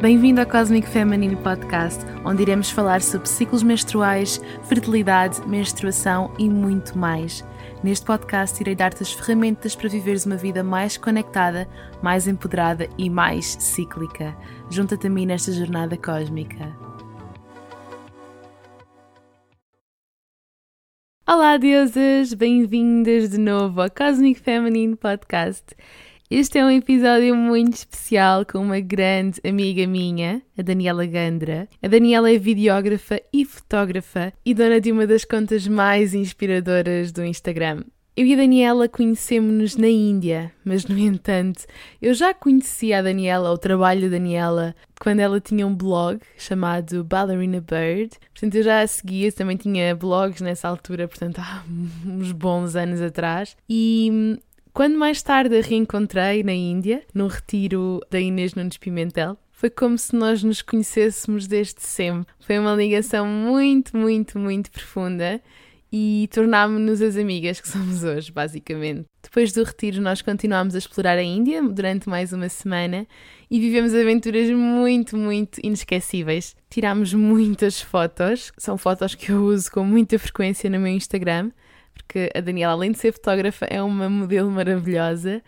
Bem-vindo ao Cosmic Feminine Podcast, onde iremos falar sobre ciclos menstruais, fertilidade, menstruação e muito mais. Neste podcast, irei dar-te as ferramentas para viveres uma vida mais conectada, mais empoderada e mais cíclica. Junta-te a mim nesta jornada cósmica. Olá, deusas! Bem-vindas de novo ao Cosmic Feminine Podcast. Este é um episódio muito especial com uma grande amiga minha, a Daniela Gandra. A Daniela é videógrafa e fotógrafa e dona de uma das contas mais inspiradoras do Instagram. Eu e a Daniela conhecemos-nos na Índia, mas no entanto, eu já conhecia a Daniela, o trabalho da Daniela, quando ela tinha um blog chamado Ballerina Bird. Portanto, eu já a seguia, também tinha blogs nessa altura, portanto, há uns bons anos atrás. E quando mais tarde a reencontrei na Índia, no retiro da Inês Nunes Pimentel, foi como se nós nos conhecêssemos desde sempre. Foi uma ligação muito, muito, muito profunda e tornámos-nos as amigas que somos hoje, basicamente. Depois do retiro, nós continuámos a explorar a Índia durante mais uma semana e vivemos aventuras muito, muito inesquecíveis. Tirámos muitas fotos, são fotos que eu uso com muita frequência no meu Instagram porque a Daniela, além de ser fotógrafa, é uma modelo maravilhosa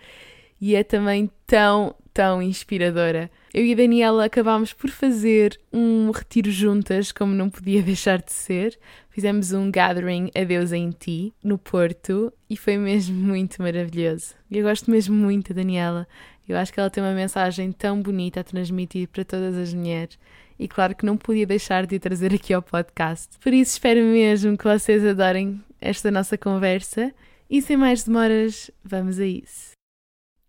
e é também tão, tão inspiradora. Eu e a Daniela acabámos por fazer um retiro juntas, como não podia deixar de ser. Fizemos um gathering Adeus em Ti, no Porto, e foi mesmo muito maravilhoso. Eu gosto mesmo muito da Daniela. Eu acho que ela tem uma mensagem tão bonita a transmitir para todas as mulheres e claro que não podia deixar de a trazer aqui ao podcast. Por isso espero mesmo que vocês adorem esta nossa conversa e sem mais demoras, vamos a isso.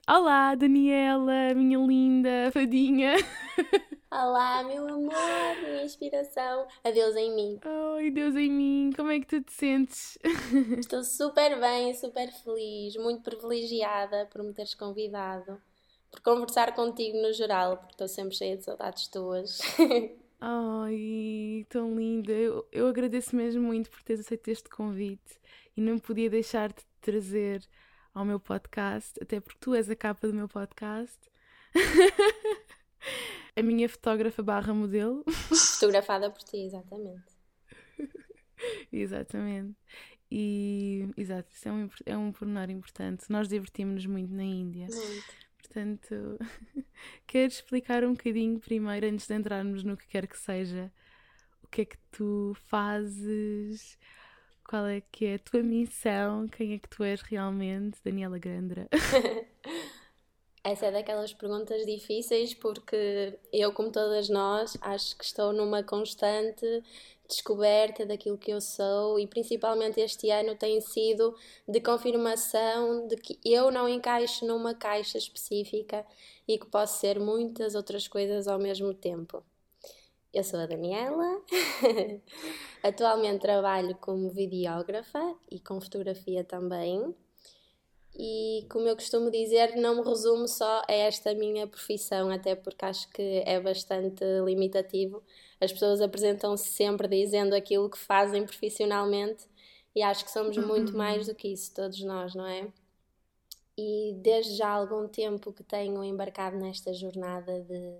Olá, Daniela, minha linda fadinha. Olá, meu amor, minha inspiração. Adeus em mim. Ai, Deus em mim, como é que tu te sentes? Estou super bem, super feliz, muito privilegiada por me teres convidado por conversar contigo no geral, porque estou sempre cheia de saudades tuas. Ai, tão linda. Eu, eu agradeço mesmo muito por teres aceito este convite e não podia deixar de trazer ao meu podcast, até porque tu és a capa do meu podcast. a minha fotógrafa barra modelo. Fotografada por ti, exatamente. exatamente. E, exato, isso é um, é um pormenor importante. Nós divertimos-nos muito na Índia. Muito. Portanto, queres explicar um bocadinho primeiro, antes de entrarmos no que quer que seja, o que é que tu fazes, qual é que é a tua missão, quem é que tu és realmente, Daniela Grandra? Essa é daquelas perguntas difíceis porque eu, como todas nós, acho que estou numa constante descoberta daquilo que eu sou e principalmente este ano tem sido de confirmação de que eu não encaixo numa caixa específica e que posso ser muitas outras coisas ao mesmo tempo. Eu sou a Daniela, atualmente trabalho como videógrafa e com fotografia também. E como eu costumo dizer, não me resumo só a esta minha profissão, até porque acho que é bastante limitativo as pessoas apresentam-se sempre dizendo aquilo que fazem profissionalmente e acho que somos muito uhum. mais do que isso, todos nós, não é? E desde já há algum tempo que tenho embarcado nesta jornada de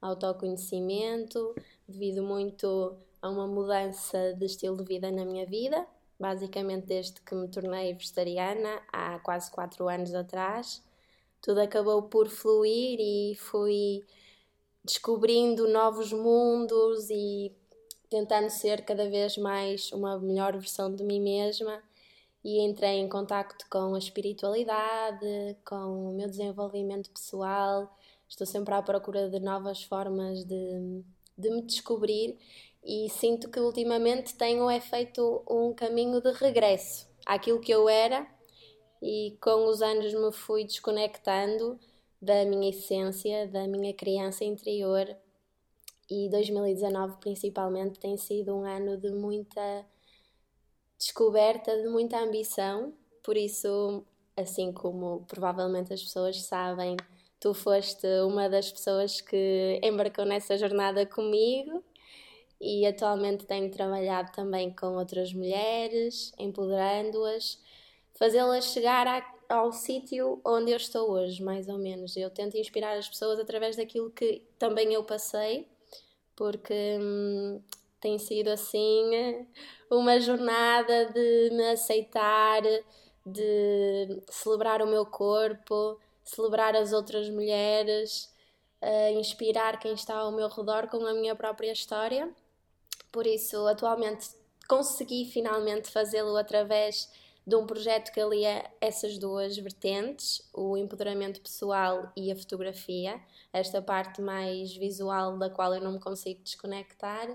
autoconhecimento, devido muito a uma mudança de estilo de vida na minha vida, basicamente desde que me tornei vegetariana há quase 4 anos atrás. Tudo acabou por fluir e fui descobrindo novos mundos e tentando ser cada vez mais uma melhor versão de mim mesma e entrei em contacto com a espiritualidade, com o meu desenvolvimento pessoal. Estou sempre à procura de novas formas de, de me descobrir e sinto que ultimamente tenho é feito um caminho de regresso àquilo que eu era e com os anos me fui desconectando da minha essência, da minha criança interior. E 2019, principalmente, tem sido um ano de muita descoberta, de muita ambição. Por isso, assim como provavelmente as pessoas sabem, tu foste uma das pessoas que embarcou nessa jornada comigo e atualmente tenho trabalhado também com outras mulheres, empoderando-as, fazê-las chegar ao sítio onde eu estou hoje, mais ou menos. Eu tento inspirar as pessoas através daquilo que também eu passei, porque hum, tem sido assim uma jornada de me aceitar, de celebrar o meu corpo, celebrar as outras mulheres, uh, inspirar quem está ao meu redor com a minha própria história. Por isso, atualmente consegui finalmente fazê-lo através de um projeto que alia essas duas vertentes, o empoderamento pessoal e a fotografia, esta parte mais visual da qual eu não me consigo desconectar,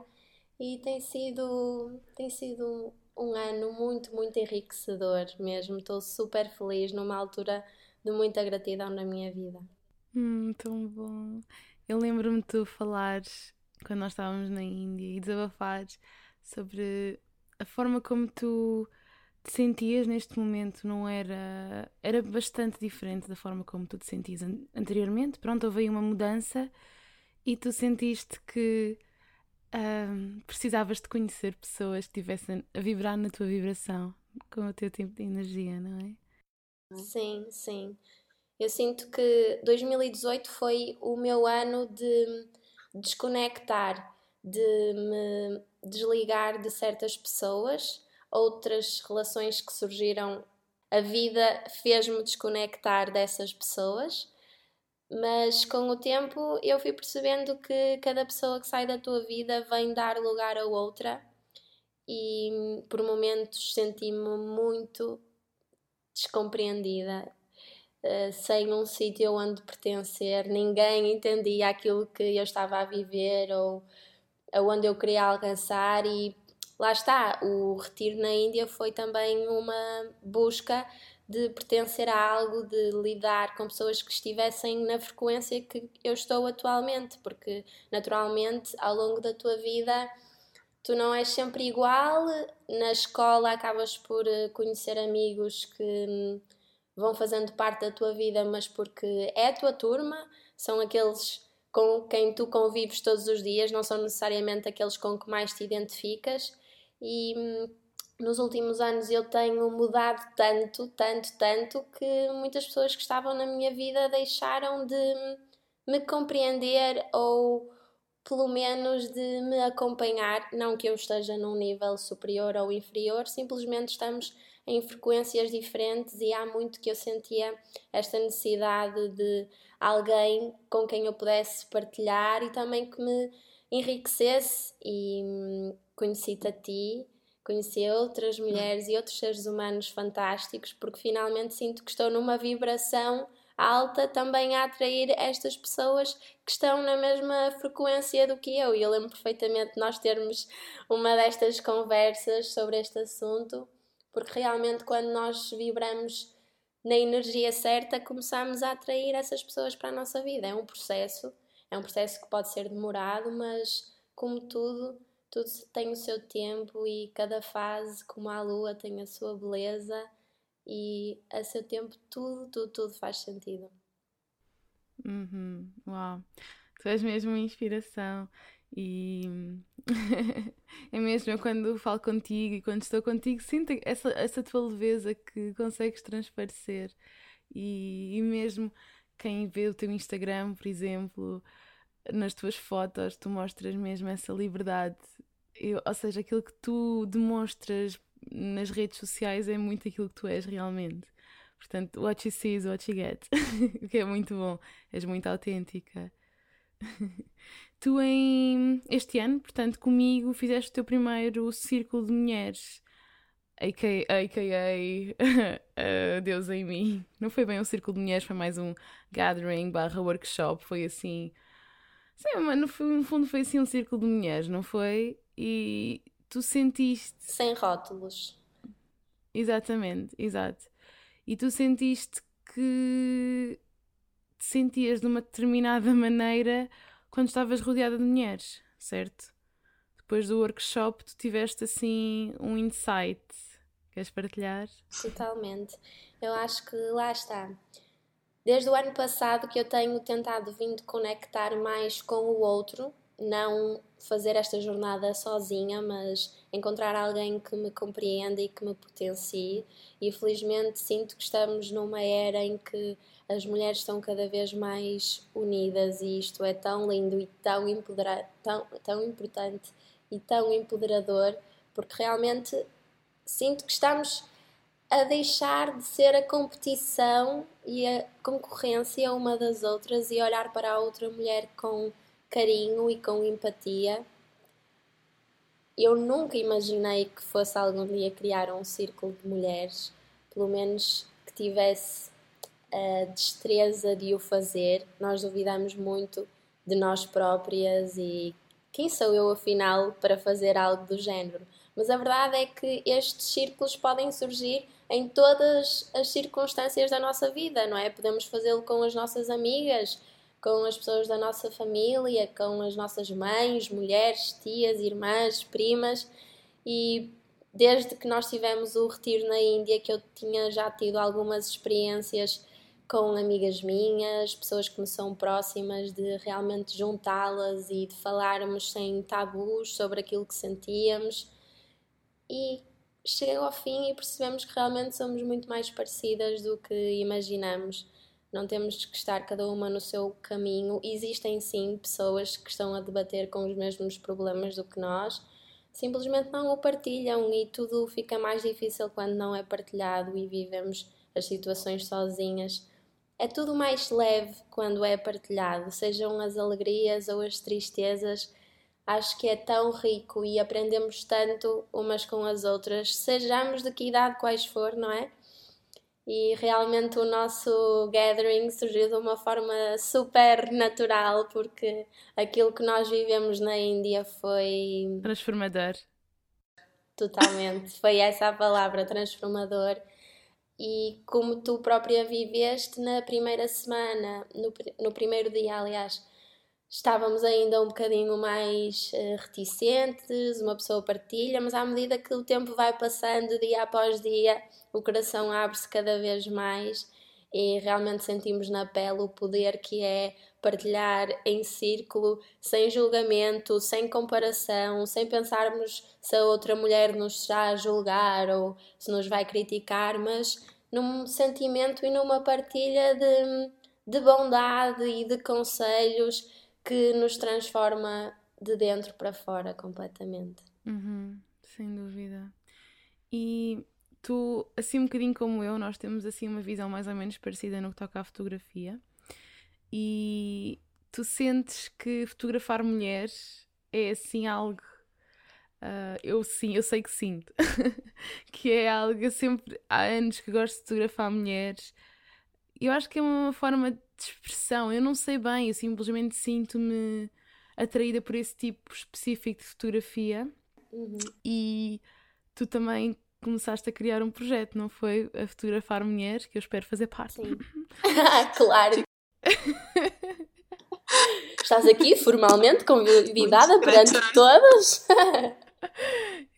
e tem sido, tem sido um ano muito, muito enriquecedor mesmo. Estou super feliz numa altura de muita gratidão na minha vida. Hum, tão bom. Eu lembro-me de tu falares quando nós estávamos na Índia e desabafares sobre a forma como tu te sentias neste momento não era. era bastante diferente da forma como tu te sentias anteriormente. Pronto, houve aí uma mudança e tu sentiste que precisavas de conhecer pessoas que estivessem a vibrar na tua vibração com o teu tipo de energia, não é? Sim, sim. Eu sinto que 2018 foi o meu ano de desconectar, de me desligar de certas pessoas. Outras relações que surgiram, a vida fez-me desconectar dessas pessoas, mas com o tempo eu fui percebendo que cada pessoa que sai da tua vida vem dar lugar a outra. E por momentos senti-me muito descompreendida, uh, sem um sítio onde pertencer, ninguém entendia aquilo que eu estava a viver ou aonde eu queria alcançar e lá está, o retiro na Índia foi também uma busca de pertencer a algo, de lidar com pessoas que estivessem na frequência que eu estou atualmente, porque naturalmente ao longo da tua vida tu não és sempre igual, na escola acabas por eh, conhecer amigos que hum, vão fazendo parte da tua vida, mas porque é a tua turma, são aqueles com quem tu convives todos os dias, não são necessariamente aqueles com que mais te identificas. E hum, nos últimos anos eu tenho mudado tanto, tanto, tanto que muitas pessoas que estavam na minha vida deixaram de me compreender ou pelo menos de me acompanhar, não que eu esteja num nível superior ou inferior, simplesmente estamos em frequências diferentes e há muito que eu sentia esta necessidade de alguém com quem eu pudesse partilhar e também que me enriquecesse e hum, conheci-te a ti, conheci outras mulheres e outros seres humanos fantásticos, porque finalmente sinto que estou numa vibração alta também a atrair estas pessoas que estão na mesma frequência do que eu. E eu lembro perfeitamente nós termos uma destas conversas sobre este assunto, porque realmente quando nós vibramos na energia certa, começamos a atrair essas pessoas para a nossa vida. É um processo, é um processo que pode ser demorado, mas como tudo, tudo tem o seu tempo e cada fase, como a lua, tem a sua beleza e a seu tempo tudo, tudo, tudo faz sentido. Uhum. Uau, tu és mesmo uma inspiração e é mesmo quando falo contigo e quando estou contigo sinto essa, essa tua leveza que consegues transparecer e, e mesmo quem vê o teu Instagram, por exemplo, nas tuas fotos tu mostras mesmo essa liberdade. Eu, ou seja, aquilo que tu demonstras nas redes sociais é muito aquilo que tu és realmente. Portanto, what you see is what you get. o que é muito bom. És muito autêntica. tu em este ano, portanto, comigo fizeste o teu primeiro círculo de mulheres. A.K.A. uh, Deus em mim. Não foi bem um círculo de mulheres, foi mais um gathering barra workshop. Foi assim Sim, mas no, no fundo foi assim um círculo de mulheres, não foi? E tu sentiste. Sem rótulos. Exatamente, exato. E tu sentiste que te sentias de uma determinada maneira quando estavas rodeada de mulheres, certo? Depois do workshop, tu tiveste assim um insight. Queres partilhar? Totalmente. Eu acho que lá está. Desde o ano passado que eu tenho tentado vir conectar mais com o outro, não fazer esta jornada sozinha, mas encontrar alguém que me compreenda e que me potencie. E felizmente sinto que estamos numa era em que as mulheres estão cada vez mais unidas e isto é tão lindo e tão, tão, tão importante e tão empoderador, porque realmente sinto que estamos a deixar de ser a competição e a concorrência uma das outras e olhar para a outra mulher com carinho e com empatia. Eu nunca imaginei que fosse algum dia criar um círculo de mulheres, pelo menos que tivesse a destreza de o fazer. Nós duvidamos muito de nós próprias e quem sou eu afinal para fazer algo do género? Mas a verdade é que estes círculos podem surgir em todas as circunstâncias da nossa vida, não é? Podemos fazê-lo com as nossas amigas, com as pessoas da nossa família, com as nossas mães, mulheres, tias, irmãs, primas e desde que nós tivemos o retiro na Índia que eu tinha já tido algumas experiências com amigas minhas, pessoas que me são próximas, de realmente juntá-las e de falarmos sem tabus sobre aquilo que sentíamos. E chegou ao fim e percebemos que realmente somos muito mais parecidas do que imaginamos. Não temos que estar cada uma no seu caminho. Existem sim pessoas que estão a debater com os mesmos problemas do que nós, simplesmente não o partilham e tudo fica mais difícil quando não é partilhado e vivemos as situações sozinhas. É tudo mais leve quando é partilhado, sejam as alegrias ou as tristezas. Acho que é tão rico e aprendemos tanto umas com as outras, sejamos de que idade quais for, não é? E realmente o nosso gathering surgiu de uma forma super natural, porque aquilo que nós vivemos na Índia foi. Transformador. Totalmente, foi essa a palavra, transformador e como tu própria viveste na primeira semana, no, no primeiro dia, aliás, estávamos ainda um bocadinho mais uh, reticentes, uma pessoa partilha, mas à medida que o tempo vai passando, dia após dia, o coração abre-se cada vez mais e realmente sentimos na pele o poder que é partilhar em círculo, sem julgamento, sem comparação, sem pensarmos se a outra mulher nos está a julgar ou se nos vai criticar, mas num sentimento e numa partilha de, de bondade e de conselhos que nos transforma de dentro para fora completamente. Uhum, sem dúvida. E tu, assim um bocadinho como eu, nós temos assim uma visão mais ou menos parecida no que toca à fotografia. E tu sentes que fotografar mulheres é assim algo. Uh, eu sim, eu sei que sinto. que é algo eu sempre há anos que gosto de fotografar mulheres. Eu acho que é uma forma de expressão. Eu não sei bem, eu simplesmente sinto-me atraída por esse tipo específico de fotografia. Uhum. E tu também começaste a criar um projeto, não foi? A fotografar mulheres, que eu espero fazer parte. Sim. claro. Estás aqui formalmente convidada perante todas.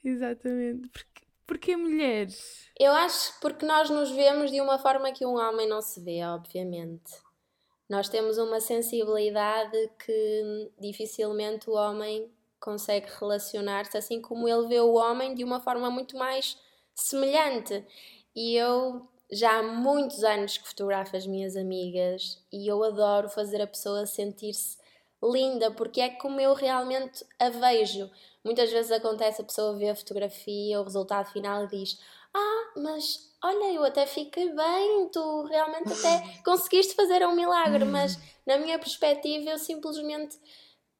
Exatamente. Porque, porque mulheres? Eu acho porque nós nos vemos de uma forma que um homem não se vê, obviamente. Nós temos uma sensibilidade que dificilmente o homem consegue relacionar-se, assim como ele vê o homem de uma forma muito mais semelhante. E eu já há muitos anos que fotografo as minhas amigas e eu adoro fazer a pessoa sentir-se linda, porque é como eu realmente a vejo. Muitas vezes acontece a pessoa ver a fotografia, o resultado final e diz: Ah, mas olha, eu até fiquei bem, tu realmente até conseguiste fazer um milagre, mas na minha perspectiva eu simplesmente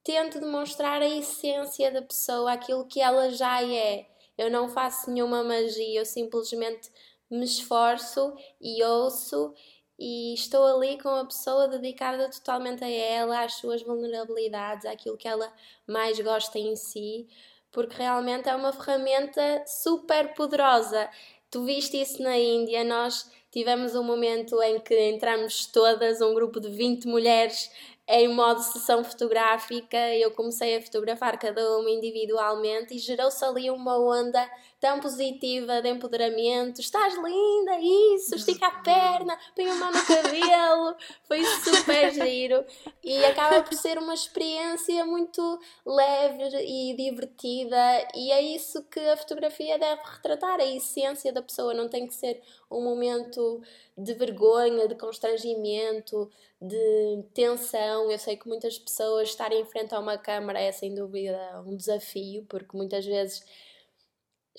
tento demonstrar a essência da pessoa, aquilo que ela já é. Eu não faço nenhuma magia, eu simplesmente me esforço e ouço e estou ali com a pessoa dedicada totalmente a ela, às suas vulnerabilidades, àquilo que ela mais gosta em si, porque realmente é uma ferramenta super poderosa. Tu viste isso na Índia, nós tivemos um momento em que entramos todas, um grupo de 20 mulheres, em modo sessão fotográfica. Eu comecei a fotografar cada uma individualmente e gerou-se ali uma onda tão positiva de empoderamento. Estás linda, isso, estica a perna, põe a mão no cabelo. Foi super giro e acaba por ser uma experiência muito leve e divertida. E é isso que a fotografia deve retratar: a essência da pessoa. Não tem que ser um momento de vergonha, de constrangimento, de tensão. Eu sei que muitas pessoas estarem em frente a uma câmara é sem dúvida um desafio, porque muitas vezes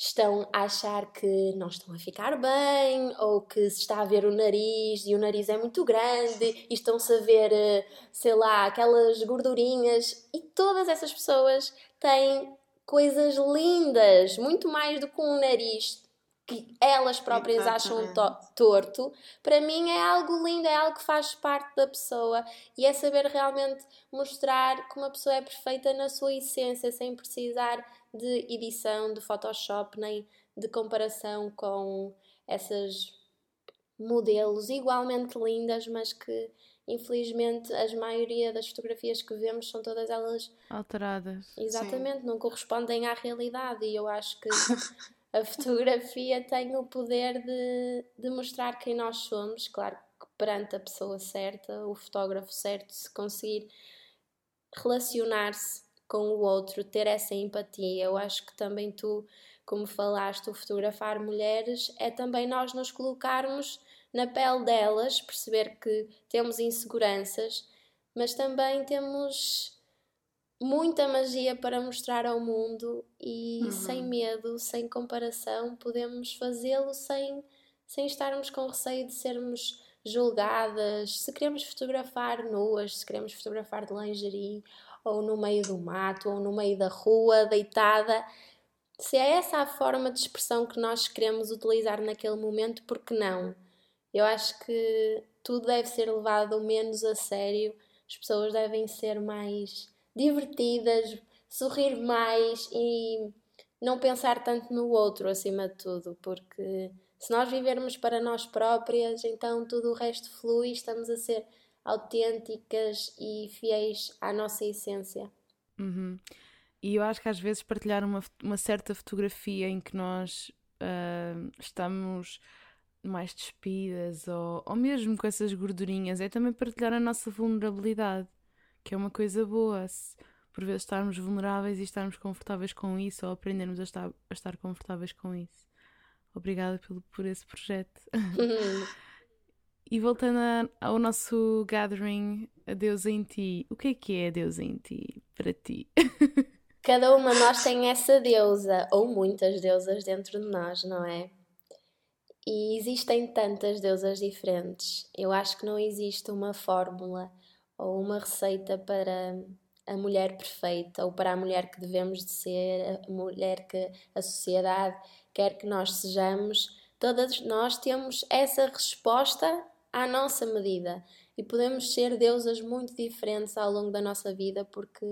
estão a achar que não estão a ficar bem ou que se está a ver o nariz e o nariz é muito grande e estão-se a ver, eh, sei lá, aquelas gordurinhas. E todas essas pessoas têm coisas lindas, muito mais do que um nariz que elas próprias Exatamente. acham torto, para mim é algo lindo, é algo que faz parte da pessoa e é saber realmente mostrar que uma pessoa é perfeita na sua essência, sem precisar de edição, de Photoshop, nem de comparação com essas modelos igualmente lindas, mas que infelizmente a maioria das fotografias que vemos são todas elas alteradas. Exatamente, Sim. não correspondem à realidade e eu acho que a fotografia tem o poder de, de mostrar quem nós somos, claro que perante a pessoa certa, o fotógrafo certo, se conseguir relacionar-se com o outro, ter essa empatia. Eu acho que também tu, como falaste, o fotografar mulheres é também nós nos colocarmos na pele delas, perceber que temos inseguranças, mas também temos muita magia para mostrar ao mundo e uhum. sem medo, sem comparação, podemos fazê-lo sem, sem estarmos com receio de sermos julgadas. Se queremos fotografar nuas, se queremos fotografar de lingerie, ou no meio do mato, ou no meio da rua, deitada. Se é essa a forma de expressão que nós queremos utilizar naquele momento, por que não? Eu acho que tudo deve ser levado menos a sério, as pessoas devem ser mais divertidas, sorrir mais e não pensar tanto no outro acima de tudo, porque se nós vivermos para nós próprias, então tudo o resto flui, estamos a ser autênticas e fiéis à nossa essência. Uhum. E eu acho que às vezes partilhar uma, uma certa fotografia em que nós uh, estamos mais despidas ou, ou mesmo com essas gordurinhas é também partilhar a nossa vulnerabilidade que é uma coisa boa. Se, por vezes estarmos vulneráveis e estarmos confortáveis com isso ou aprendermos a estar, a estar confortáveis com isso. Obrigada pelo, por esse projeto. e voltando a, ao nosso gathering, a Deus em Ti, o que é que é Deus em Ti para ti? Cada uma de nós tem essa deusa, ou muitas deusas dentro de nós, não é? E existem tantas deusas diferentes. Eu acho que não existe uma fórmula ou uma receita para a mulher perfeita ou para a mulher que devemos de ser, a mulher que a sociedade quer que nós sejamos, todas nós temos essa resposta à nossa medida e podemos ser deusas muito diferentes ao longo da nossa vida porque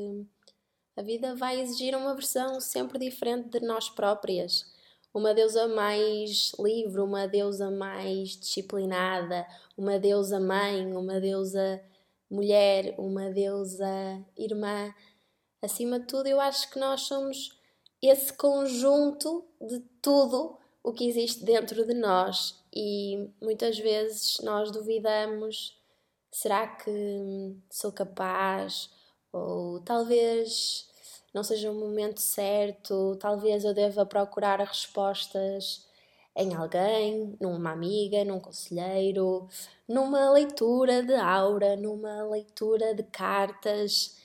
a vida vai exigir uma versão sempre diferente de nós próprias. Uma deusa mais livre, uma deusa mais disciplinada, uma deusa mãe, uma deusa mulher, uma deusa, irmã. Acima de tudo, eu acho que nós somos esse conjunto de tudo o que existe dentro de nós e muitas vezes nós duvidamos: será que sou capaz? Ou talvez não seja o momento certo, talvez eu deva procurar respostas em alguém, numa amiga, num conselheiro, numa leitura de aura, numa leitura de cartas.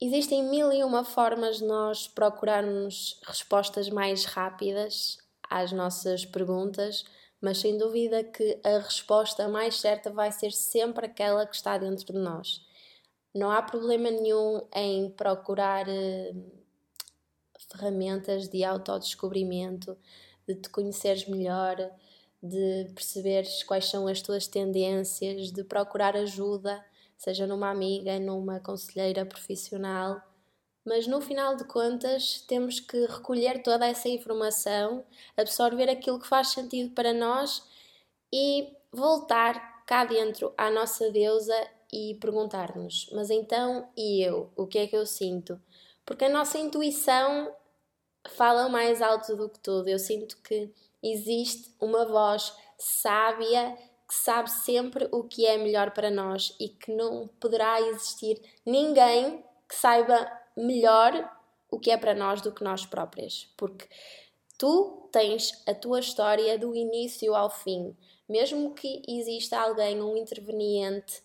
Existem mil e uma formas de nós procurarmos respostas mais rápidas às nossas perguntas, mas sem dúvida que a resposta mais certa vai ser sempre aquela que está dentro de nós. Não há problema nenhum em procurar eh, ferramentas de autodescobrimento, de te conheceres melhor, de perceberes quais são as tuas tendências, de procurar ajuda, seja numa amiga, numa conselheira profissional. Mas no final de contas, temos que recolher toda essa informação, absorver aquilo que faz sentido para nós e voltar cá dentro à nossa deusa e perguntar-nos: mas então e eu? O que é que eu sinto? Porque a nossa intuição fala mais alto do que tudo. Eu sinto que existe uma voz sábia que sabe sempre o que é melhor para nós e que não poderá existir ninguém que saiba melhor o que é para nós do que nós próprias, porque tu tens a tua história do início ao fim. Mesmo que exista alguém, um interveniente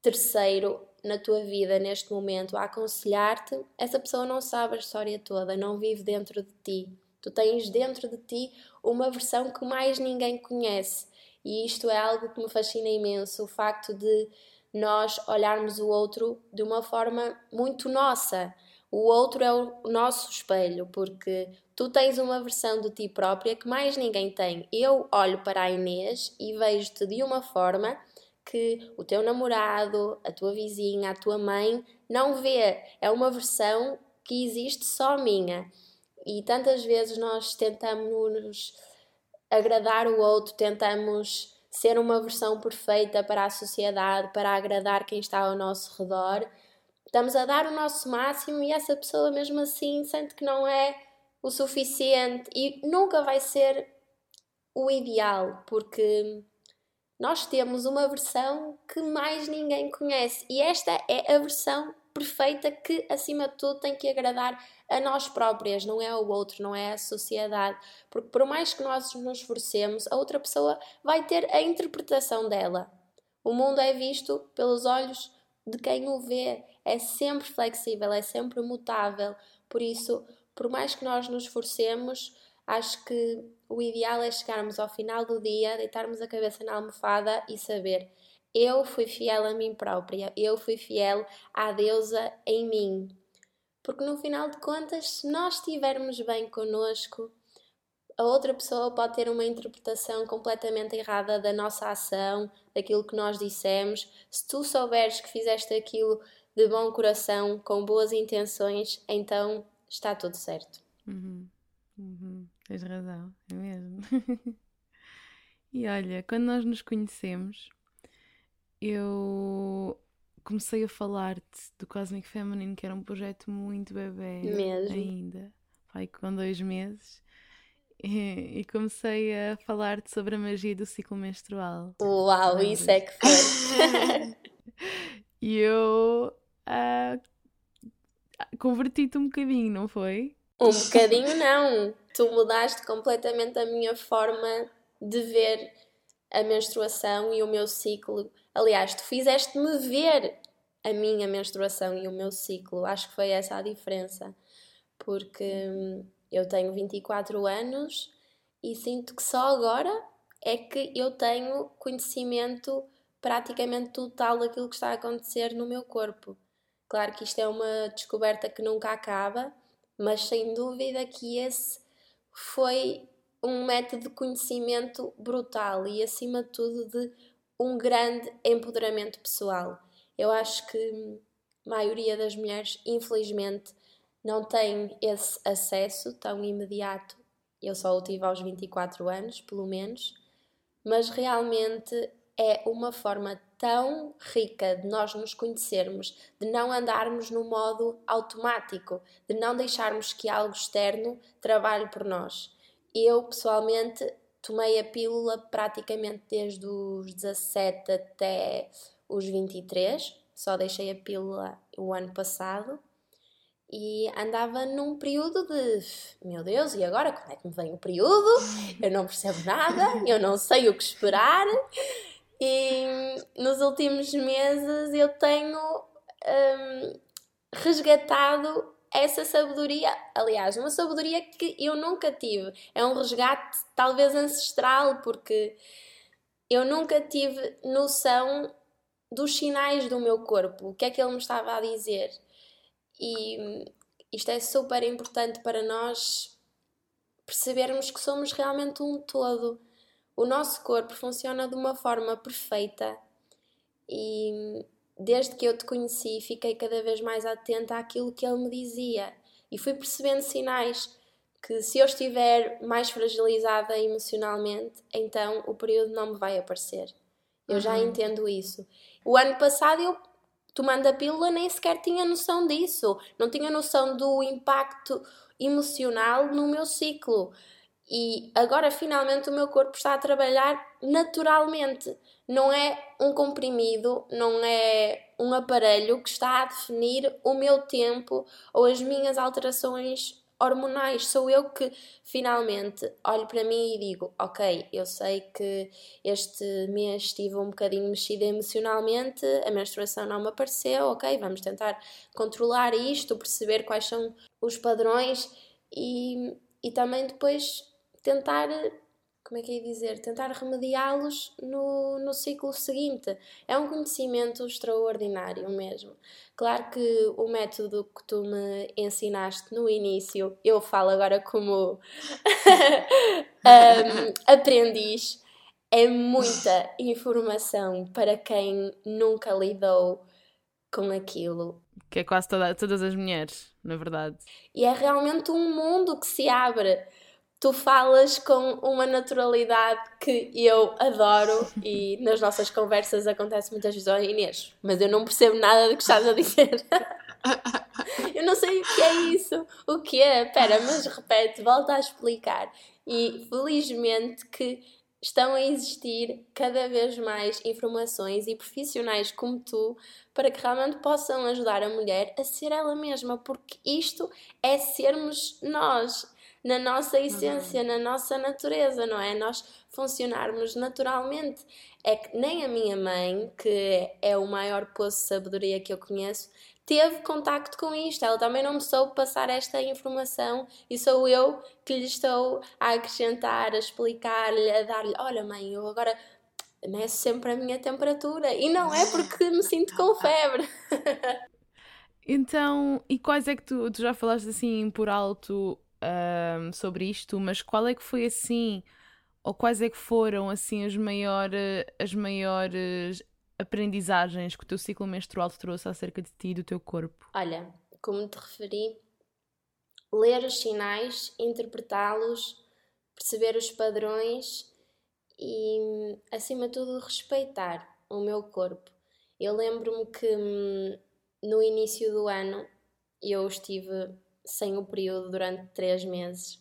terceiro na tua vida neste momento a aconselhar-te, essa pessoa não sabe a história toda, não vive dentro de ti. Tu tens dentro de ti uma versão que mais ninguém conhece. E isto é algo que me fascina imenso, o facto de nós olharmos o outro de uma forma muito nossa. O outro é o nosso espelho, porque tu tens uma versão de ti própria que mais ninguém tem. Eu olho para a Inês e vejo-te de uma forma que o teu namorado, a tua vizinha, a tua mãe não vê. É uma versão que existe só minha. E tantas vezes nós tentamos agradar o outro, tentamos ser uma versão perfeita para a sociedade, para agradar quem está ao nosso redor. Estamos a dar o nosso máximo e essa pessoa, mesmo assim, sente que não é o suficiente e nunca vai ser o ideal, porque nós temos uma versão que mais ninguém conhece e esta é a versão perfeita que, acima de tudo, tem que agradar a nós próprias, não é ao outro, não é à sociedade. Porque, por mais que nós nos esforcemos, a outra pessoa vai ter a interpretação dela. O mundo é visto pelos olhos de quem o vê, é sempre flexível, é sempre mutável. Por isso, por mais que nós nos esforcemos, acho que o ideal é chegarmos ao final do dia, deitarmos a cabeça na almofada e saber: eu fui fiel a mim própria, eu fui fiel à deusa em mim. Porque no final de contas, se nós estivermos bem connosco, a outra pessoa pode ter uma interpretação completamente errada da nossa ação, daquilo que nós dissemos. Se tu souberes que fizeste aquilo de bom coração, com boas intenções, então está tudo certo. Uhum. Uhum. Tens razão, é mesmo. e olha, quando nós nos conhecemos, eu comecei a falar-te do Cosmic Feminine, que era um projeto muito bebê mesmo. ainda, pai, com dois meses. E, e comecei a falar-te sobre a magia do ciclo menstrual. Uau, isso é que foi! e eu uh, converti-te um bocadinho, não foi? Um bocadinho não. Tu mudaste completamente a minha forma de ver a menstruação e o meu ciclo. Aliás, tu fizeste-me ver a minha menstruação e o meu ciclo. Acho que foi essa a diferença. Porque hum, eu tenho 24 anos e sinto que só agora é que eu tenho conhecimento praticamente total daquilo que está a acontecer no meu corpo. Claro que isto é uma descoberta que nunca acaba mas sem dúvida que esse foi um método de conhecimento brutal e, acima de tudo, de um grande empoderamento pessoal. Eu acho que a maioria das mulheres, infelizmente, não tem esse acesso tão imediato. Eu só o tive aos 24 anos, pelo menos, mas realmente é uma forma tão rica de nós nos conhecermos, de não andarmos no modo automático, de não deixarmos que algo externo trabalhe por nós. Eu, pessoalmente, tomei a pílula praticamente desde os 17 até os 23, só deixei a pílula o ano passado e andava num período de meu Deus, e agora como é que me vem o período? Eu não percebo nada, eu não sei o que esperar. E nos últimos meses eu tenho um, resgatado essa sabedoria, aliás, uma sabedoria que eu nunca tive. É um resgate talvez ancestral, porque eu nunca tive noção dos sinais do meu corpo, o que é que ele me estava a dizer. E isto é super importante para nós percebermos que somos realmente um todo o nosso corpo funciona de uma forma perfeita e desde que eu te conheci fiquei cada vez mais atenta àquilo que ele me dizia e fui percebendo sinais que se eu estiver mais fragilizada emocionalmente, então o período não me vai aparecer. Eu uhum. já entendo isso. O ano passado eu tomando a pílula nem sequer tinha noção disso, não tinha noção do impacto emocional no meu ciclo. E agora finalmente o meu corpo está a trabalhar naturalmente. Não é um comprimido, não é um aparelho que está a definir o meu tempo ou as minhas alterações hormonais. Sou eu que finalmente olho para mim e digo: Ok, eu sei que este mês estive um bocadinho mexida emocionalmente, a menstruação não me apareceu, ok, vamos tentar controlar isto, perceber quais são os padrões e, e também depois tentar, como é que é dizer, tentar remediá-los no, no ciclo seguinte. É um conhecimento extraordinário mesmo. Claro que o método que tu me ensinaste no início, eu falo agora como um, aprendiz, é muita informação para quem nunca lidou com aquilo. Que é quase toda, todas as mulheres, na verdade. E é realmente um mundo que se abre tu falas com uma naturalidade que eu adoro e nas nossas conversas acontece muitas vezes, oh Inês, mas eu não percebo nada do que estás a dizer. eu não sei o que é isso. O que é? Espera, mas repete, volta a explicar. E felizmente que estão a existir cada vez mais informações e profissionais como tu para que realmente possam ajudar a mulher a ser ela mesma, porque isto é sermos nós na nossa essência, uhum. na nossa natureza, não é? Nós funcionarmos naturalmente. É que nem a minha mãe, que é o maior poço de sabedoria que eu conheço, teve contacto com isto. Ela também não me soube passar esta informação e sou eu que lhe estou a acrescentar, a explicar-lhe, a dar-lhe: olha, mãe, eu agora meço sempre a minha temperatura e não é porque me sinto com febre. Então, e quais é que tu, tu já falaste assim por alto um, sobre isto, mas qual é que foi assim, ou quais é que foram assim as, maior, as maiores aprendizagens que o teu ciclo menstrual te trouxe acerca de ti e do teu corpo? Olha, como te referi, ler os sinais, interpretá-los, perceber os padrões e, acima de tudo, respeitar o meu corpo. Eu lembro-me que hum, no início do ano eu estive sem o período durante três meses.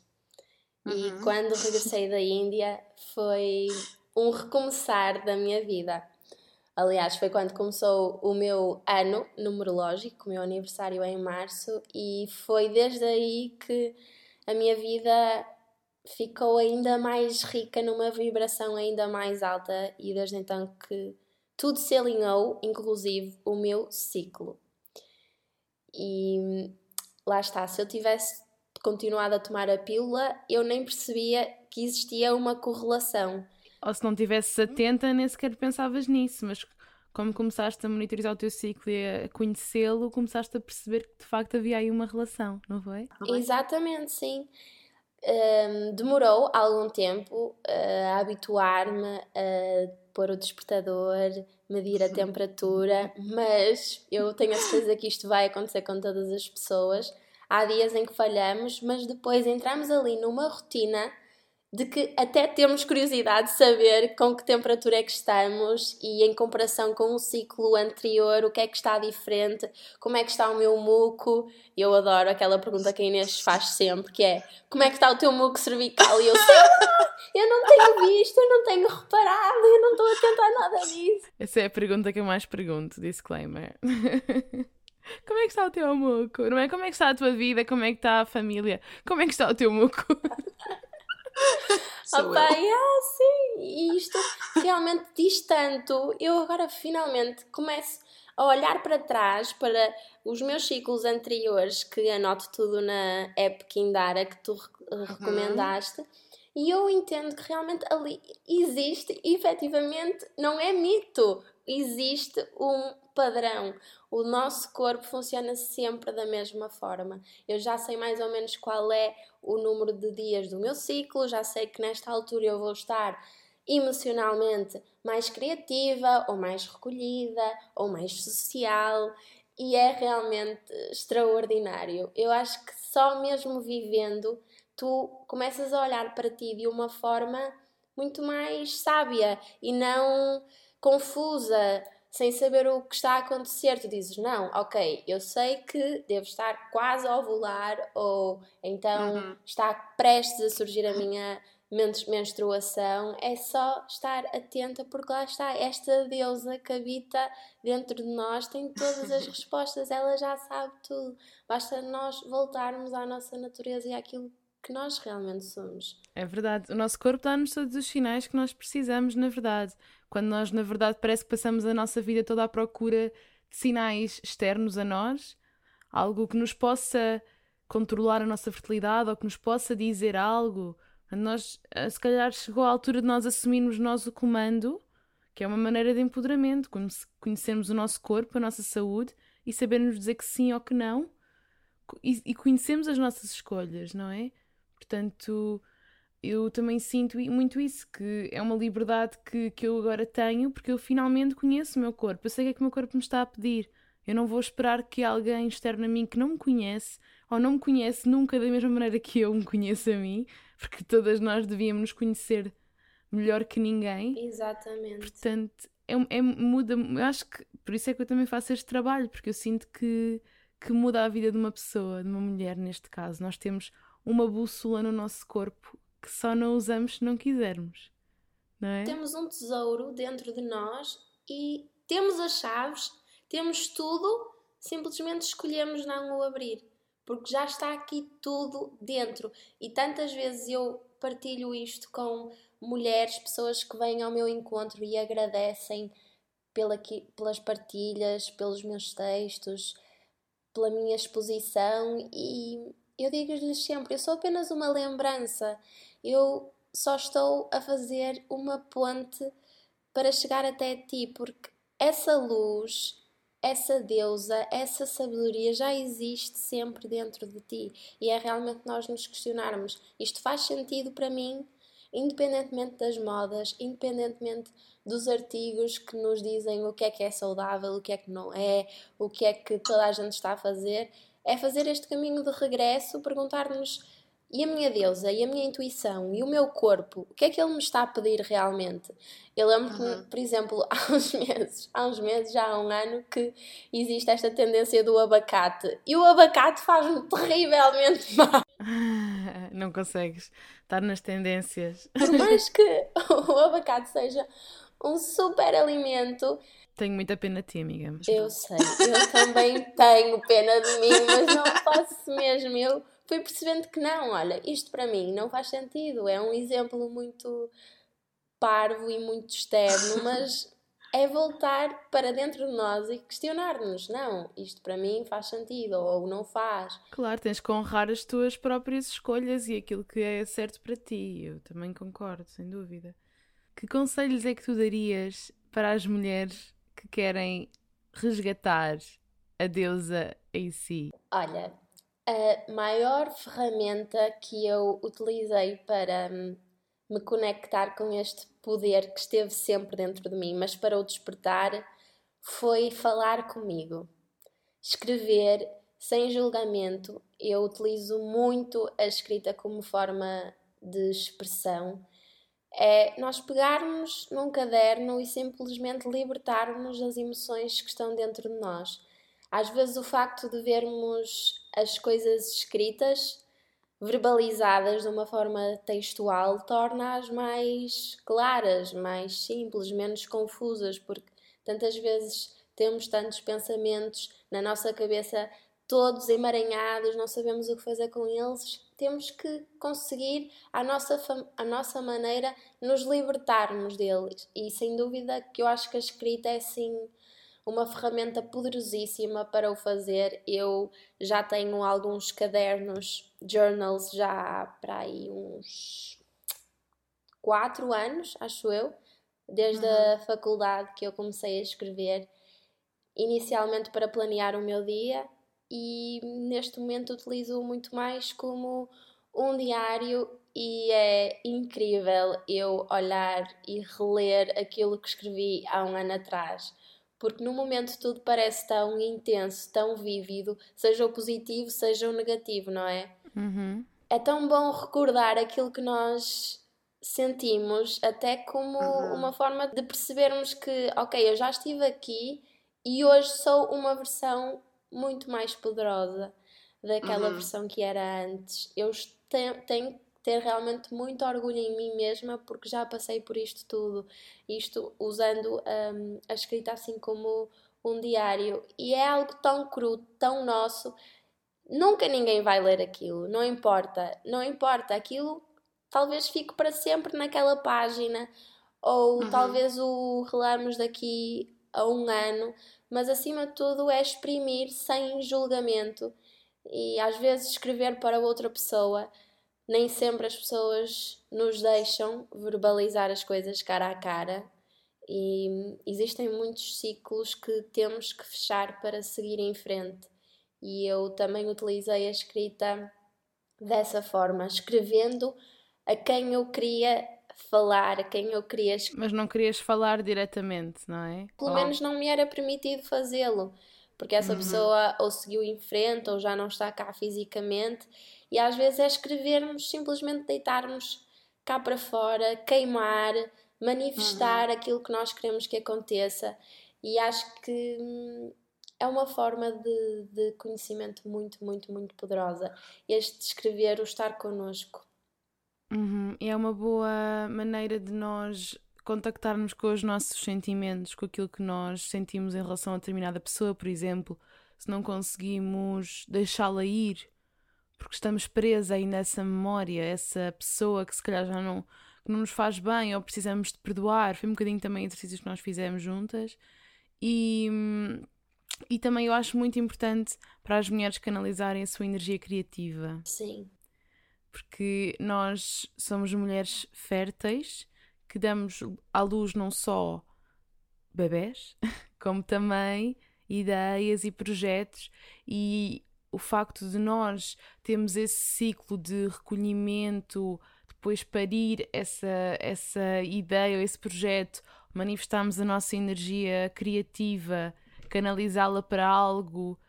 Uhum. E quando regressei da Índia foi um recomeçar da minha vida. Aliás, foi quando começou o meu ano numerológico, o meu aniversário é em março, e foi desde aí que a minha vida ficou ainda mais rica, numa vibração ainda mais alta, e desde então que tudo se alinhou, inclusive o meu ciclo. E lá está, se eu tivesse continuado a tomar a pílula, eu nem percebia que existia uma correlação. Ou se não estivesse atenta, nem sequer pensavas nisso, mas como começaste a monitorizar o teu ciclo e a conhecê-lo, começaste a perceber que de facto havia aí uma relação, não foi? Exatamente, sim. Um, demorou algum tempo uh, a habituar-me a pôr o despertador, medir a temperatura, mas eu tenho a certeza que isto vai acontecer com todas as pessoas. Há dias em que falhamos, mas depois entramos ali numa rotina de que até temos curiosidade de saber com que temperatura é que estamos e em comparação com o ciclo anterior, o que é que está diferente, como é que está o meu muco. Eu adoro aquela pergunta que a Inês faz sempre, que é como é que está o teu muco cervical? E eu sei eu não tenho visto, eu não tenho reparado, eu não estou a tentar nada disso. Essa é a pergunta que eu mais pergunto, disclaimer. Como é que está o teu muco? Não é como é que está a tua vida, como é que está a família, como é que está o teu muco? Opa, ah, sim, e isto realmente diz tanto. Eu agora finalmente começo a olhar para trás para os meus ciclos anteriores, que anoto tudo na app Kindara que tu uhum. recomendaste. E eu entendo que realmente ali existe, efetivamente, não é mito, existe um padrão. O nosso corpo funciona sempre da mesma forma. Eu já sei mais ou menos qual é o número de dias do meu ciclo, já sei que nesta altura eu vou estar emocionalmente mais criativa, ou mais recolhida, ou mais social, e é realmente extraordinário. Eu acho que só mesmo vivendo tu começas a olhar para ti de uma forma muito mais sábia e não confusa, sem saber o que está a acontecer, tu dizes, não, ok, eu sei que devo estar quase a ovular ou então uhum. está prestes a surgir a minha menstruação, é só estar atenta porque lá está, esta deusa que habita dentro de nós tem todas as respostas, ela já sabe tudo, basta nós voltarmos à nossa natureza e àquilo que nós realmente somos. É verdade, o nosso corpo dá-nos todos os sinais que nós precisamos, na verdade. Quando nós, na verdade, parece que passamos a nossa vida toda à procura de sinais externos a nós, algo que nos possa controlar a nossa fertilidade ou que nos possa dizer algo. Nós, eh, se calhar, chegou a altura de nós assumirmos nós o comando, que é uma maneira de empoderamento, conhecermos o nosso corpo, a nossa saúde e sabermos dizer que sim ou que não e, e conhecemos as nossas escolhas, não é? Portanto, eu também sinto muito isso, que é uma liberdade que, que eu agora tenho, porque eu finalmente conheço o meu corpo. Eu sei o que é que o meu corpo me está a pedir. Eu não vou esperar que alguém externo a mim que não me conhece, ou não me conhece nunca da mesma maneira que eu me conheço a mim, porque todas nós devíamos nos conhecer melhor que ninguém. Exatamente. Portanto, é, é, muda. Eu acho que por isso é que eu também faço este trabalho, porque eu sinto que, que muda a vida de uma pessoa, de uma mulher neste caso. Nós temos uma bússola no nosso corpo que só não usamos se não quisermos. Não é? Temos um tesouro dentro de nós e temos as chaves, temos tudo, simplesmente escolhemos não o abrir, porque já está aqui tudo dentro. E tantas vezes eu partilho isto com mulheres, pessoas que vêm ao meu encontro e agradecem pela, pelas partilhas, pelos meus textos, pela minha exposição e eu digo-lhes sempre: eu sou apenas uma lembrança, eu só estou a fazer uma ponte para chegar até ti, porque essa luz, essa deusa, essa sabedoria já existe sempre dentro de ti. E é realmente nós nos questionarmos: isto faz sentido para mim? Independentemente das modas, independentemente dos artigos que nos dizem o que é que é saudável, o que é que não é, o que é que toda a gente está a fazer, é fazer este caminho de regresso, perguntar-nos e a minha deusa, e a minha intuição, e o meu corpo, o que é que ele me está a pedir realmente? Eu lembro-me, uhum. por exemplo, há uns meses, há uns meses, já há um ano, que existe esta tendência do abacate. E o abacate faz-me terrivelmente mal. Não consegues estar nas tendências. Por mais que o abacate seja um super alimento, tenho muita pena de ti, amiga. Mas... Eu sei, eu também tenho pena de mim, mas não faço mesmo. Eu fui percebendo que não, olha, isto para mim não faz sentido. É um exemplo muito parvo e muito externo, mas é voltar para dentro de nós e questionar-nos: não, isto para mim faz sentido ou não faz. Claro, tens que honrar as tuas próprias escolhas e aquilo que é certo para ti. Eu também concordo, sem dúvida. Que conselhos é que tu darias para as mulheres que querem resgatar a deusa em si? Olha, a maior ferramenta que eu utilizei para hum, me conectar com este poder que esteve sempre dentro de mim, mas para o despertar, foi falar comigo. Escrever sem julgamento. Eu utilizo muito a escrita como forma de expressão é nós pegarmos num caderno e simplesmente libertarmos das emoções que estão dentro de nós. Às vezes, o facto de vermos as coisas escritas, verbalizadas de uma forma textual, torna-as mais claras, mais simples, menos confusas, porque tantas vezes temos tantos pensamentos na nossa cabeça, todos emaranhados, não sabemos o que fazer com eles temos que conseguir, à nossa, à nossa maneira, nos libertarmos deles. E sem dúvida que eu acho que a escrita é sim uma ferramenta poderosíssima para o fazer. Eu já tenho alguns cadernos, journals, já para aí uns quatro anos, acho eu, desde uhum. a faculdade que eu comecei a escrever, inicialmente para planear o meu dia e neste momento utilizo muito mais como um diário e é incrível eu olhar e reler aquilo que escrevi há um ano atrás. Porque no momento tudo parece tão intenso, tão vívido, seja o positivo, seja o negativo, não é? Uhum. É tão bom recordar aquilo que nós sentimos até como uhum. uma forma de percebermos que, ok, eu já estive aqui e hoje sou uma versão muito mais poderosa daquela uhum. versão que era antes. Eu tenho, que ter realmente muito orgulho em mim mesma porque já passei por isto tudo. Isto usando um, a escrita assim como um diário. E é algo tão cru, tão nosso. Nunca ninguém vai ler aquilo, não importa, não importa. Aquilo talvez fique para sempre naquela página, ou uhum. talvez o relamos daqui a um ano, mas acima de tudo é exprimir sem julgamento e às vezes escrever para outra pessoa. Nem sempre as pessoas nos deixam verbalizar as coisas cara a cara e existem muitos ciclos que temos que fechar para seguir em frente. E eu também utilizei a escrita dessa forma, escrevendo a quem eu queria falar, a quem eu queria. Mas não querias falar diretamente, não é? Pelo oh. menos não me era permitido fazê-lo, porque essa uhum. pessoa ou seguiu em frente ou já não está cá fisicamente, e às vezes é escrevermos, simplesmente deitarmos cá para fora, queimar, manifestar uhum. aquilo que nós queremos que aconteça, e acho que hum, é uma forma de, de conhecimento muito, muito, muito poderosa. Este escrever o estar connosco. Uhum. É uma boa maneira de nós contactarmos com os nossos sentimentos, com aquilo que nós sentimos em relação a determinada pessoa, por exemplo, se não conseguimos deixá-la ir, porque estamos presos aí nessa memória, essa pessoa que se calhar já não, não nos faz bem ou precisamos de perdoar. Foi um bocadinho também exercícios que nós fizemos juntas. E, e também eu acho muito importante para as mulheres canalizarem a sua energia criativa. Sim porque nós somos mulheres férteis que damos à luz não só bebés, como também ideias e projetos e o facto de nós termos esse ciclo de recolhimento, depois parir essa, essa ideia ou esse projeto, manifestarmos a nossa energia criativa, canalizá-la para algo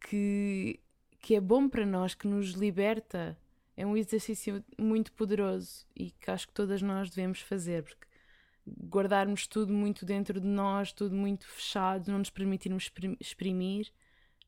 que, que é bom para nós, que nos liberta é um exercício muito poderoso e que acho que todas nós devemos fazer, porque guardarmos tudo muito dentro de nós, tudo muito fechado, não nos permitirmos exprimir,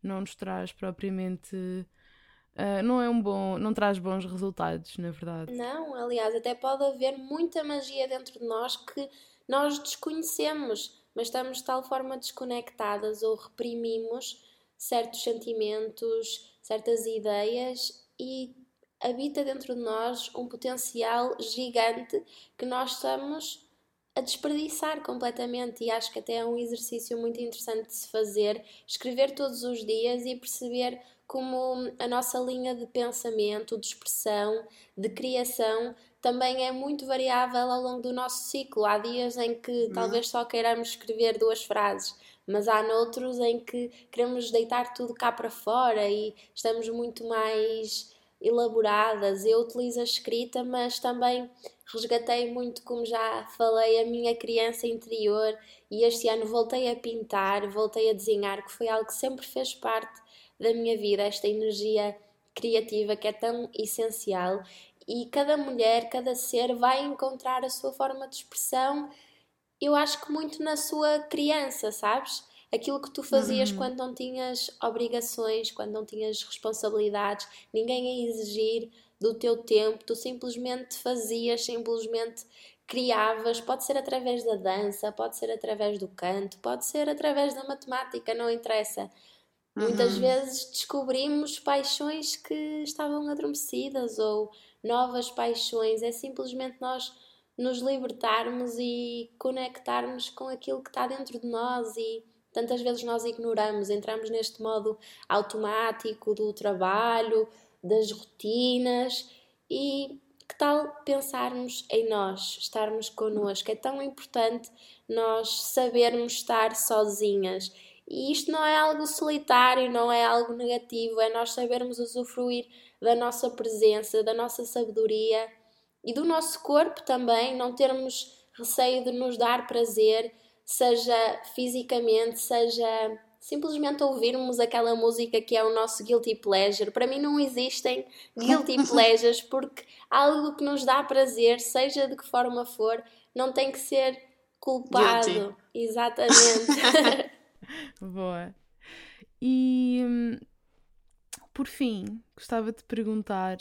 não nos traz propriamente. Uh, não é um bom, não traz bons resultados, na verdade. Não, aliás, até pode haver muita magia dentro de nós que nós desconhecemos, mas estamos de tal forma desconectadas ou reprimimos certos sentimentos, certas ideias e habita dentro de nós um potencial gigante que nós estamos a desperdiçar completamente e acho que até é um exercício muito interessante de se fazer, escrever todos os dias e perceber como a nossa linha de pensamento, de expressão, de criação também é muito variável ao longo do nosso ciclo. Há dias em que uhum. talvez só queiramos escrever duas frases, mas há noutros em que queremos deitar tudo cá para fora e estamos muito mais elaboradas. Eu utilizo a escrita, mas também resgatei muito, como já falei, a minha criança interior e este ano voltei a pintar, voltei a desenhar, que foi algo que sempre fez parte da minha vida, esta energia criativa que é tão essencial. E cada mulher, cada ser vai encontrar a sua forma de expressão, eu acho que muito na sua criança, sabes? Aquilo que tu fazias uhum. quando não tinhas obrigações, quando não tinhas responsabilidades, ninguém a exigir do teu tempo, tu simplesmente fazias, simplesmente criavas, pode ser através da dança, pode ser através do canto, pode ser através da matemática, não interessa. Uhum. Muitas vezes descobrimos paixões que estavam adormecidas ou novas paixões, é simplesmente nós nos libertarmos e conectarmos com aquilo que está dentro de nós e Tantas vezes nós ignoramos, entramos neste modo automático do trabalho, das rotinas e que tal pensarmos em nós, estarmos connosco? É tão importante nós sabermos estar sozinhas. E isto não é algo solitário, não é algo negativo, é nós sabermos usufruir da nossa presença, da nossa sabedoria e do nosso corpo também, não termos receio de nos dar prazer seja fisicamente, seja simplesmente ouvirmos aquela música que é o nosso guilty pleasure. Para mim não existem guilty pleasures porque algo que nos dá prazer, seja de que forma for, não tem que ser culpado. Guilty. Exatamente. Boa. E hum, por fim, gostava de perguntar,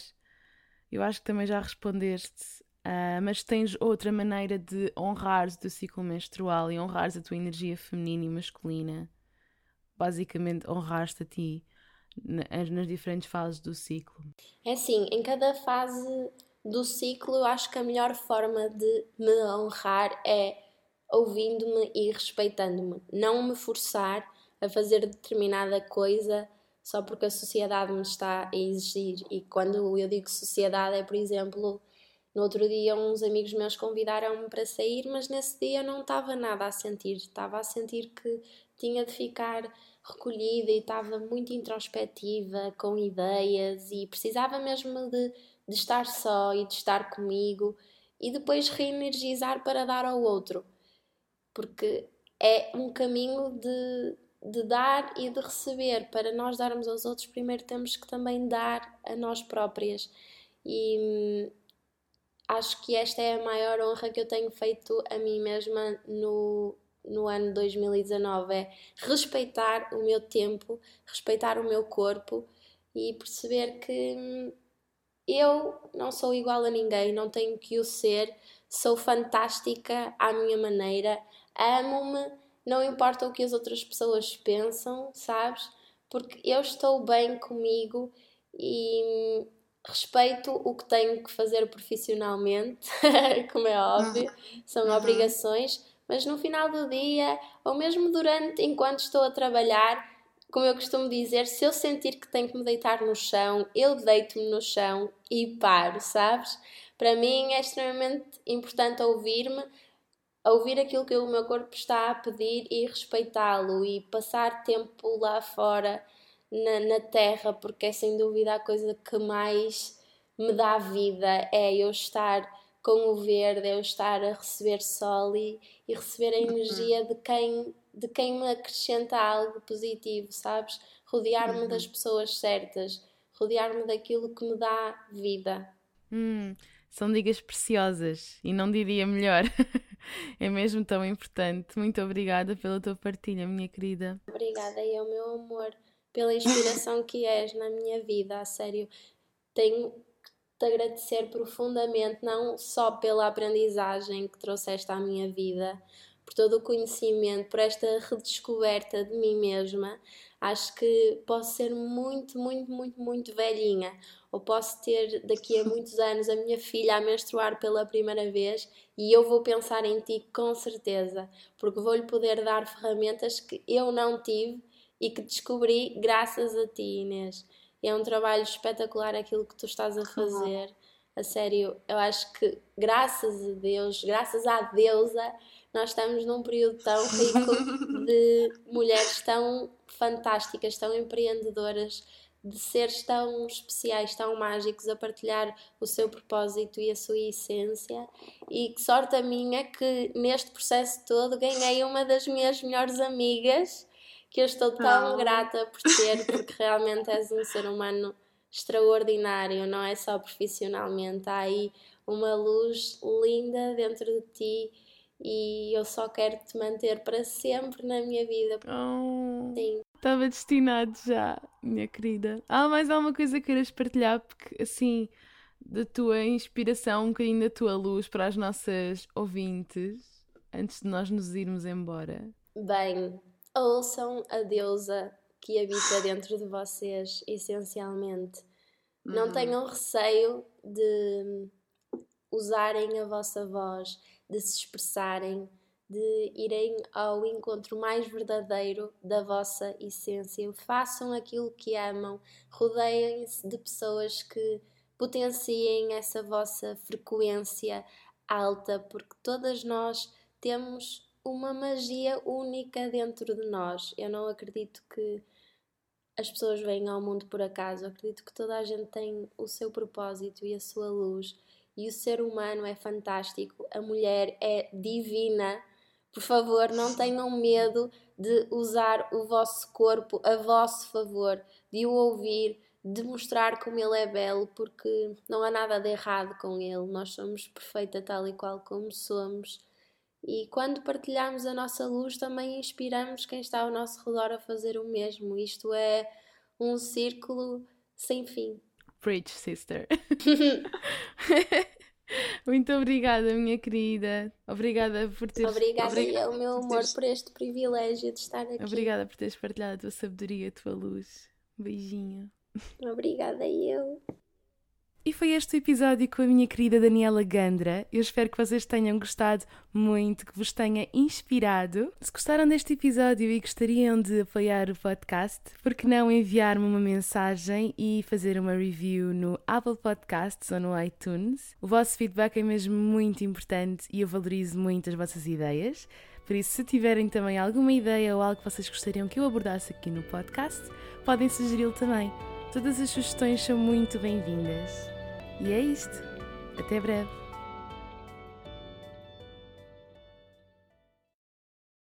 eu acho que também já respondeste, uh, mas tens outra maneira de honrares o teu ciclo menstrual e honrares a tua energia feminina e masculina? Basicamente, honrares-te a ti nas diferentes fases do ciclo? É assim, em cada fase do ciclo, eu acho que a melhor forma de me honrar é ouvindo-me e respeitando-me. Não me forçar a fazer determinada coisa só porque a sociedade me está a exigir. E quando eu digo sociedade, é por exemplo, no outro dia uns amigos meus convidaram-me para sair, mas nesse dia não estava nada a sentir. Estava a sentir que tinha de ficar recolhida e estava muito introspectiva, com ideias e precisava mesmo de, de estar só e de estar comigo e depois reenergizar para dar ao outro. Porque é um caminho de, de dar e de receber. Para nós darmos aos outros, primeiro temos que também dar a nós próprias. E hum, acho que esta é a maior honra que eu tenho feito a mim mesma no, no ano 2019 é respeitar o meu tempo, respeitar o meu corpo e perceber que hum, eu não sou igual a ninguém, não tenho que o ser, sou fantástica à minha maneira, amo-me não importa o que as outras pessoas pensam, sabes? Porque eu estou bem comigo e respeito o que tenho que fazer profissionalmente, como é óbvio, são uhum. obrigações, mas no final do dia, ou mesmo durante, enquanto estou a trabalhar, como eu costumo dizer, se eu sentir que tenho que me deitar no chão, eu deito-me no chão e paro, sabes? Para mim é extremamente importante ouvir-me, ouvir aquilo que o meu corpo está a pedir e respeitá-lo e passar tempo lá fora na, na terra, porque é sem dúvida a coisa que mais me dá vida é eu estar com o verde, é eu estar a receber sol e, e receber a uhum. energia de quem, de quem me acrescenta algo positivo, sabes? Rodear-me uhum. das pessoas certas, rodear-me daquilo que me dá vida. Hum, são digas preciosas e não diria melhor. é mesmo tão importante. Muito obrigada pela tua partilha, minha querida. Obrigada e ao meu amor, pela inspiração que és na minha vida, a sério. Tenho que te agradecer profundamente, não só pela aprendizagem que trouxeste à minha vida, por todo o conhecimento, por esta redescoberta de mim mesma. Acho que posso ser muito, muito, muito, muito velhinha, ou posso ter daqui a muitos anos a minha filha a menstruar pela primeira vez e eu vou pensar em ti com certeza, porque vou-lhe poder dar ferramentas que eu não tive e que descobri graças a ti, Inês. É um trabalho espetacular aquilo que tu estás a fazer. A sério, eu acho que graças a Deus, graças à deusa, nós estamos num período tão rico de mulheres tão fantásticas, tão empreendedoras, de seres tão especiais, tão mágicos a partilhar o seu propósito e a sua essência. E que sorte a minha que neste processo todo ganhei uma das minhas melhores amigas, que eu estou tão oh. grata por ter, porque realmente és um ser humano extraordinário, não é só profissionalmente. Há aí uma luz linda dentro de ti e eu só quero te manter para sempre na minha vida. Oh. Sim. Estava destinado já, minha querida. Há mais alguma coisa que queiras partilhar? Porque assim, da tua inspiração, um bocadinho da tua luz para as nossas ouvintes, antes de nós nos irmos embora. Bem, ouçam a deusa que habita dentro de vocês, essencialmente. Não uhum. tenham receio de usarem a vossa voz, de se expressarem de irem ao encontro mais verdadeiro da vossa essência. Façam aquilo que amam, rodeiem-se de pessoas que potenciem essa vossa frequência alta, porque todas nós temos uma magia única dentro de nós. Eu não acredito que as pessoas venham ao mundo por acaso, Eu acredito que toda a gente tem o seu propósito e a sua luz. E o ser humano é fantástico, a mulher é divina Por favor, não tenham medo de usar o vosso corpo a vosso favor, de o ouvir, de mostrar como ele é belo, porque não há nada de errado com ele. Nós somos perfeita tal e qual como somos. E quando partilhamos a nossa luz, também inspiramos quem está ao nosso redor a fazer o mesmo. Isto é um círculo sem fim. Preach, sister. Muito obrigada, minha querida. Obrigada por teres... Obrigada, obrigada meu amor, teres... por este privilégio de estar aqui. Obrigada por teres partilhado a tua sabedoria, a tua luz. Um beijinho. Obrigada, eu. E foi este o episódio com a minha querida Daniela Gandra. Eu espero que vocês tenham gostado muito, que vos tenha inspirado. Se gostaram deste episódio e gostariam de apoiar o podcast, por que não enviar-me uma mensagem e fazer uma review no Apple Podcasts ou no iTunes? O vosso feedback é mesmo muito importante e eu valorizo muito as vossas ideias. Por isso, se tiverem também alguma ideia ou algo que vocês gostariam que eu abordasse aqui no podcast, podem sugeri-lo também. Todas as sugestões são muito bem-vindas. E é isto. Até breve.